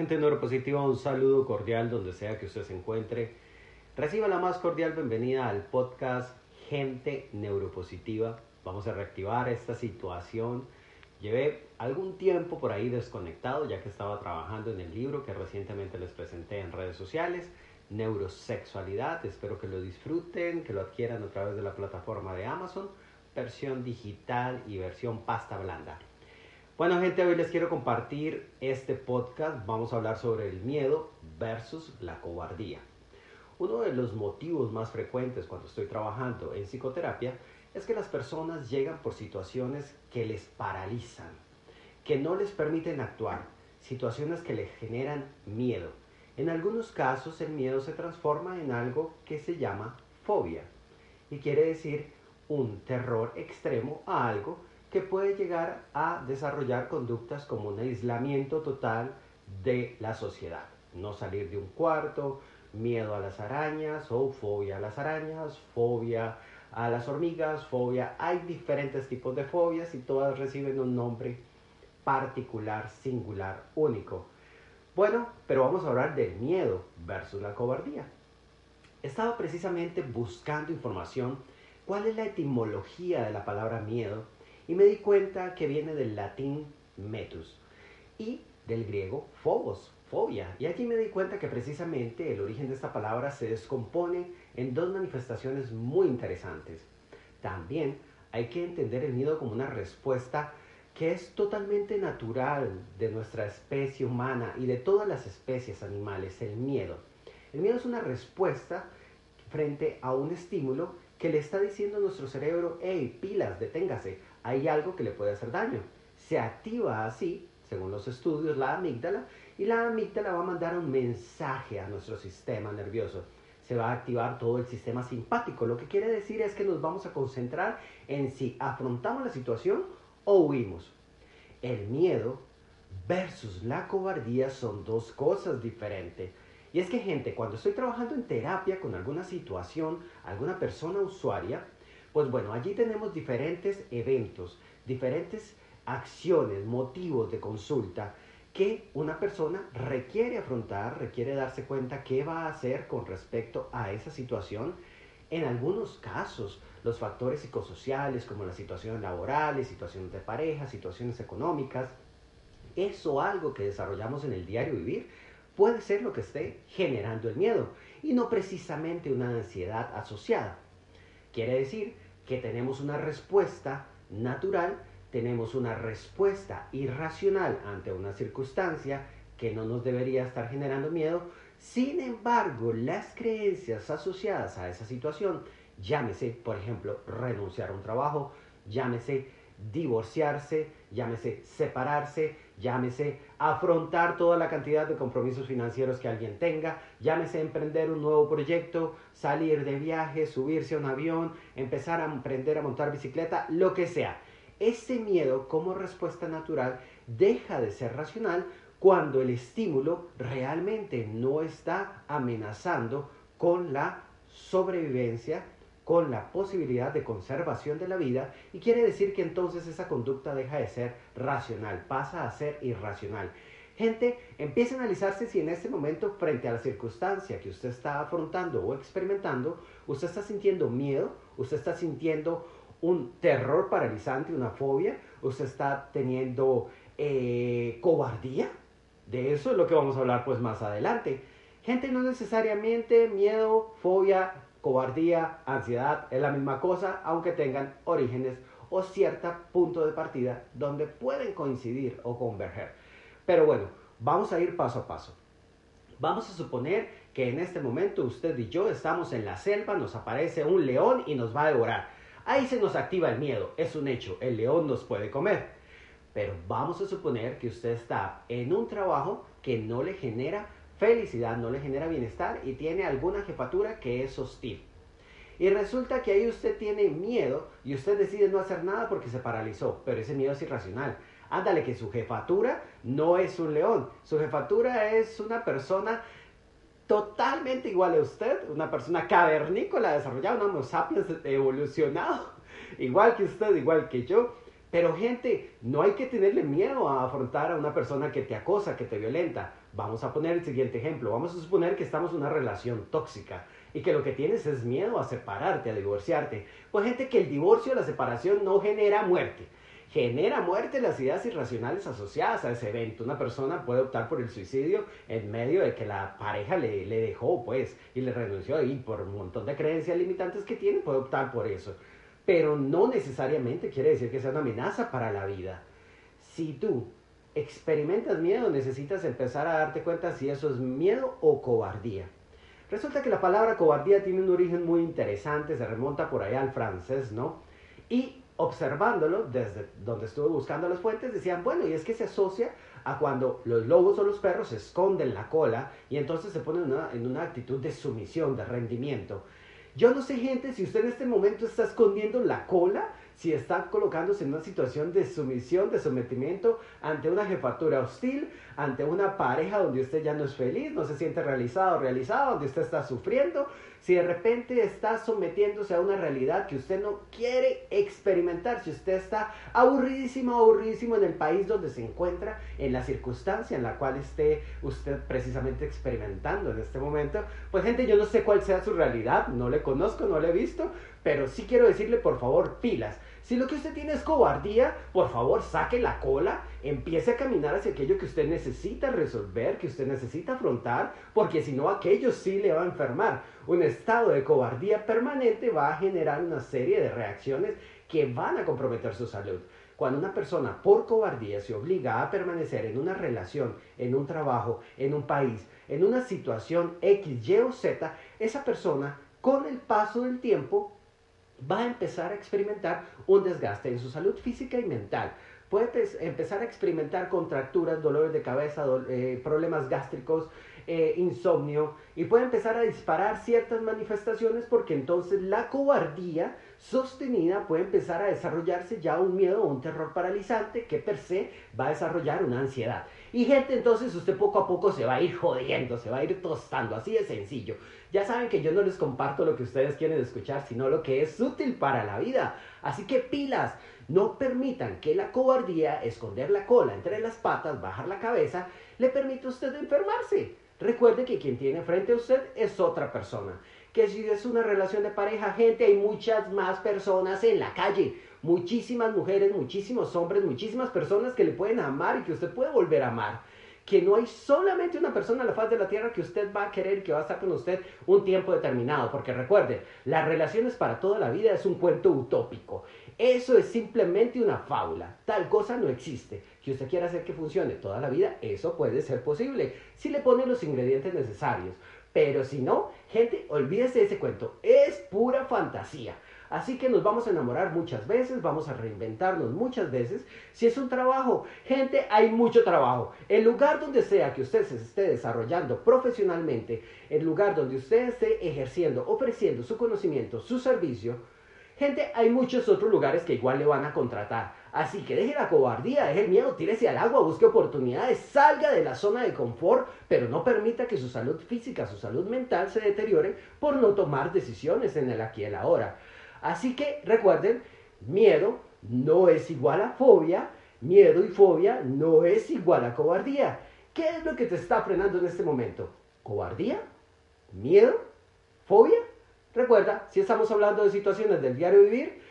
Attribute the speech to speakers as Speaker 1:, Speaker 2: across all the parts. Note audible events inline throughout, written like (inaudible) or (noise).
Speaker 1: gente neuropositiva? Un saludo cordial donde sea que usted se encuentre. Reciba la más cordial bienvenida al podcast Gente Neuropositiva. Vamos a reactivar esta situación. Llevé algún tiempo por ahí desconectado ya que estaba trabajando en el libro que recientemente les presenté en redes sociales, Neurosexualidad. Espero que lo disfruten, que lo adquieran a través de la plataforma de Amazon, versión digital y versión pasta blanda. Bueno gente, hoy les quiero compartir este podcast. Vamos a hablar sobre el miedo versus la cobardía. Uno de los motivos más frecuentes cuando estoy trabajando en psicoterapia es que las personas llegan por situaciones que les paralizan, que no les permiten actuar, situaciones que les generan miedo. En algunos casos el miedo se transforma en algo que se llama fobia y quiere decir un terror extremo a algo que puede llegar a desarrollar conductas como un aislamiento total de la sociedad. No salir de un cuarto, miedo a las arañas o fobia a las arañas, fobia a las hormigas, fobia. Hay diferentes tipos de fobias y todas reciben un nombre particular, singular, único. Bueno, pero vamos a hablar del miedo versus la cobardía. Estaba precisamente buscando información cuál es la etimología de la palabra miedo y me di cuenta que viene del latín metus y del griego phobos, fobia. Y aquí me di cuenta que precisamente el origen de esta palabra se descompone en dos manifestaciones muy interesantes. También hay que entender el miedo como una respuesta que es totalmente natural de nuestra especie humana y de todas las especies animales, el miedo. El miedo es una respuesta frente a un estímulo que le está diciendo a nuestro cerebro, hey, pilas, deténgase, hay algo que le puede hacer daño. Se activa así, según los estudios, la amígdala y la amígdala va a mandar un mensaje a nuestro sistema nervioso. Se va a activar todo el sistema simpático. Lo que quiere decir es que nos vamos a concentrar en si afrontamos la situación o huimos. El miedo versus la cobardía son dos cosas diferentes. Y es que gente, cuando estoy trabajando en terapia con alguna situación, alguna persona usuaria, pues bueno, allí tenemos diferentes eventos, diferentes acciones, motivos de consulta que una persona requiere afrontar, requiere darse cuenta qué va a hacer con respecto a esa situación. En algunos casos, los factores psicosociales como las situaciones laborales, situaciones de pareja, situaciones económicas, eso algo que desarrollamos en el diario vivir puede ser lo que esté generando el miedo y no precisamente una ansiedad asociada. Quiere decir que tenemos una respuesta natural, tenemos una respuesta irracional ante una circunstancia que no nos debería estar generando miedo. Sin embargo, las creencias asociadas a esa situación, llámese, por ejemplo, renunciar a un trabajo, llámese divorciarse, llámese separarse, llámese afrontar toda la cantidad de compromisos financieros que alguien tenga, llámese emprender un nuevo proyecto, salir de viaje, subirse a un avión, empezar a aprender a montar bicicleta, lo que sea. Ese miedo como respuesta natural deja de ser racional cuando el estímulo realmente no está amenazando con la sobrevivencia con la posibilidad de conservación de la vida y quiere decir que entonces esa conducta deja de ser racional, pasa a ser irracional. Gente, empiece a analizarse si en este momento, frente a la circunstancia que usted está afrontando o experimentando, usted está sintiendo miedo, usted está sintiendo un terror paralizante, una fobia, usted está teniendo eh, cobardía. De eso es lo que vamos a hablar pues más adelante. Gente, no necesariamente miedo, fobia, cobardía, ansiedad, es la misma cosa, aunque tengan orígenes o cierto punto de partida donde pueden coincidir o converger. Pero bueno, vamos a ir paso a paso. Vamos a suponer que en este momento usted y yo estamos en la selva, nos aparece un león y nos va a devorar. Ahí se nos activa el miedo, es un hecho, el león nos puede comer. Pero vamos a suponer que usted está en un trabajo que no le genera felicidad, no le genera bienestar y tiene alguna jefatura que es hostil. Y resulta que ahí usted tiene miedo y usted decide no hacer nada porque se paralizó, pero ese miedo es irracional. Ándale que su jefatura no es un león, su jefatura es una persona totalmente igual a usted, una persona cavernícola desarrollada, un homo sapiens evolucionado, (laughs) igual que usted, igual que yo, Pero gente, no hay que tenerle miedo a afrontar a una persona que te acosa, que te violenta. Vamos a poner el siguiente ejemplo. Vamos a suponer que estamos en una relación tóxica y que lo que tienes es miedo a separarte, a divorciarte. Pues gente que el divorcio, la separación no genera muerte. Genera muerte las ideas irracionales asociadas a ese evento. Una persona puede optar por el suicidio en medio de que la pareja le, le dejó, pues, y le renunció y por un montón de creencias limitantes que tiene, puede optar por eso pero no necesariamente quiere decir que sea una amenaza para la vida. Si tú experimentas miedo, necesitas empezar a darte cuenta si eso es miedo o cobardía. Resulta que la palabra cobardía tiene un origen muy interesante, se remonta por allá al francés, ¿no? Y observándolo, desde donde estuve buscando las fuentes, decían, bueno, y es que se asocia a cuando los lobos o los perros esconden la cola y entonces se ponen en una actitud de sumisión, de rendimiento. Yo no sé, gente, si usted en este momento está escondiendo la cola, si está colocándose en una situación de sumisión, de sometimiento ante una jefatura hostil, ante una pareja donde usted ya no es feliz, no se siente realizado realizado, donde usted está sufriendo, si de repente está sometiéndose a una realidad que usted no quiere experimentar, si usted está aburridísimo, aburridísimo en el país donde se encuentra, en la circunstancia en la cual esté usted precisamente experimentando en este momento, pues gente, yo no sé cuál sea su realidad, no le conozco, no le he visto, pero sí quiero decirle por favor pilas. Si lo que usted tiene es cobardía, por favor saque la cola, empiece a caminar hacia aquello que usted necesita resolver, que usted necesita afrontar, porque si no aquello sí le va a enfermar. Un estado de cobardía permanente va a generar una serie de reacciones que van a comprometer su salud. Cuando una persona por cobardía se obliga a permanecer en una relación, en un trabajo, en un país, en una situación X, Y o Z, esa persona con el paso del tiempo va a empezar a experimentar un desgaste en su salud física y mental. Puede empezar a experimentar contracturas, dolores de cabeza, eh, problemas gástricos, eh, insomnio y puede empezar a disparar ciertas manifestaciones porque entonces la cobardía sostenida puede empezar a desarrollarse ya un miedo o un terror paralizante que per se va a desarrollar una ansiedad. Y gente, entonces usted poco a poco se va a ir jodiendo, se va a ir tostando, así de sencillo. Ya saben que yo no les comparto lo que ustedes quieren escuchar, sino lo que es útil para la vida. Así que pilas, no permitan que la cobardía, esconder la cola entre las patas, bajar la cabeza, le permita a usted enfermarse. Recuerde que quien tiene frente a usted es otra persona. Que si es una relación de pareja, gente, hay muchas más personas en la calle. Muchísimas mujeres, muchísimos hombres, muchísimas personas que le pueden amar y que usted puede volver a amar. Que no hay solamente una persona en la faz de la tierra que usted va a querer que va a estar con usted un tiempo determinado. Porque recuerde, las relaciones para toda la vida es un cuento utópico. Eso es simplemente una fábula. Tal cosa no existe. Que usted quiera hacer que funcione toda la vida, eso puede ser posible. Si le pone los ingredientes necesarios. Pero si no, gente, olvídese de ese cuento. Es pura fantasía. Así que nos vamos a enamorar muchas veces, vamos a reinventarnos muchas veces. Si es un trabajo, gente, hay mucho trabajo. El lugar donde sea que usted se esté desarrollando profesionalmente, el lugar donde usted esté ejerciendo, ofreciendo su conocimiento, su servicio, Gente, hay muchos otros lugares que igual le van a contratar. Así que deje la cobardía, deje el miedo, tírese al agua, busque oportunidades, salga de la zona de confort, pero no permita que su salud física, su salud mental se deteriore por no tomar decisiones en el aquí y el ahora. Así que recuerden, miedo no es igual a fobia, miedo y fobia no es igual a cobardía. ¿Qué es lo que te está frenando en este momento? ¿Cobardía? ¿Miedo? ¿Fobia? Recuerda, si estamos hablando de situaciones del diario vivir,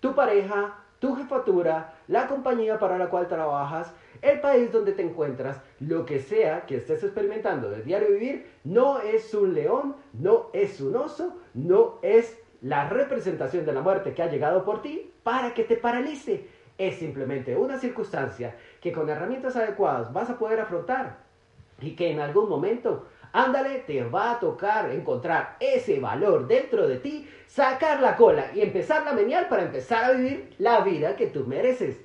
Speaker 1: tu pareja, tu jefatura, la compañía para la cual trabajas, el país donde te encuentras, lo que sea que estés experimentando del diario vivir, no es un león, no es un oso, no es la representación de la muerte que ha llegado por ti para que te paralice. Es simplemente una circunstancia que con herramientas adecuadas vas a poder afrontar y que en algún momento Ándale, te va a tocar encontrar ese valor dentro de ti, sacar la cola y empezar a menear para empezar a vivir la vida que tú mereces.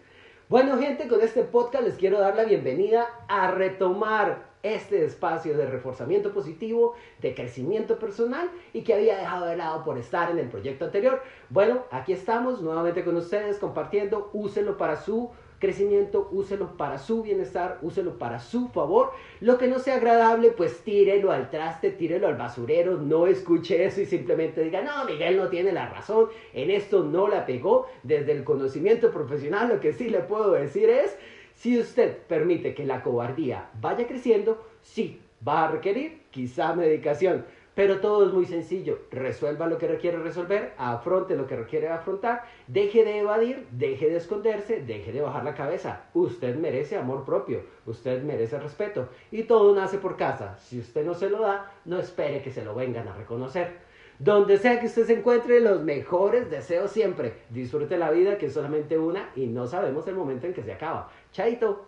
Speaker 1: Bueno, gente, con este podcast les quiero dar la bienvenida a retomar este espacio de reforzamiento positivo, de crecimiento personal y que había dejado de lado por estar en el proyecto anterior. Bueno, aquí estamos nuevamente con ustedes compartiendo, úsenlo para su crecimiento, úselo para su bienestar, úselo para su favor. Lo que no sea agradable, pues tírelo al traste, tírelo al basurero, no escuche eso y simplemente diga, no, Miguel no tiene la razón, en esto no la pegó. Desde el conocimiento profesional, lo que sí le puedo decir es, si usted permite que la cobardía vaya creciendo, sí, va a requerir quizá medicación pero todo es muy sencillo. Resuelva lo que requiere resolver, afronte lo que requiere afrontar, deje de evadir, deje de esconderse, deje de bajar la cabeza. Usted merece amor propio, usted merece respeto. Y todo nace por casa. Si usted no se lo da, no espere que se lo vengan a reconocer. Donde sea que usted se encuentre, los mejores deseos siempre. Disfrute la vida, que es solamente una, y no sabemos el momento en que se acaba. Chaito.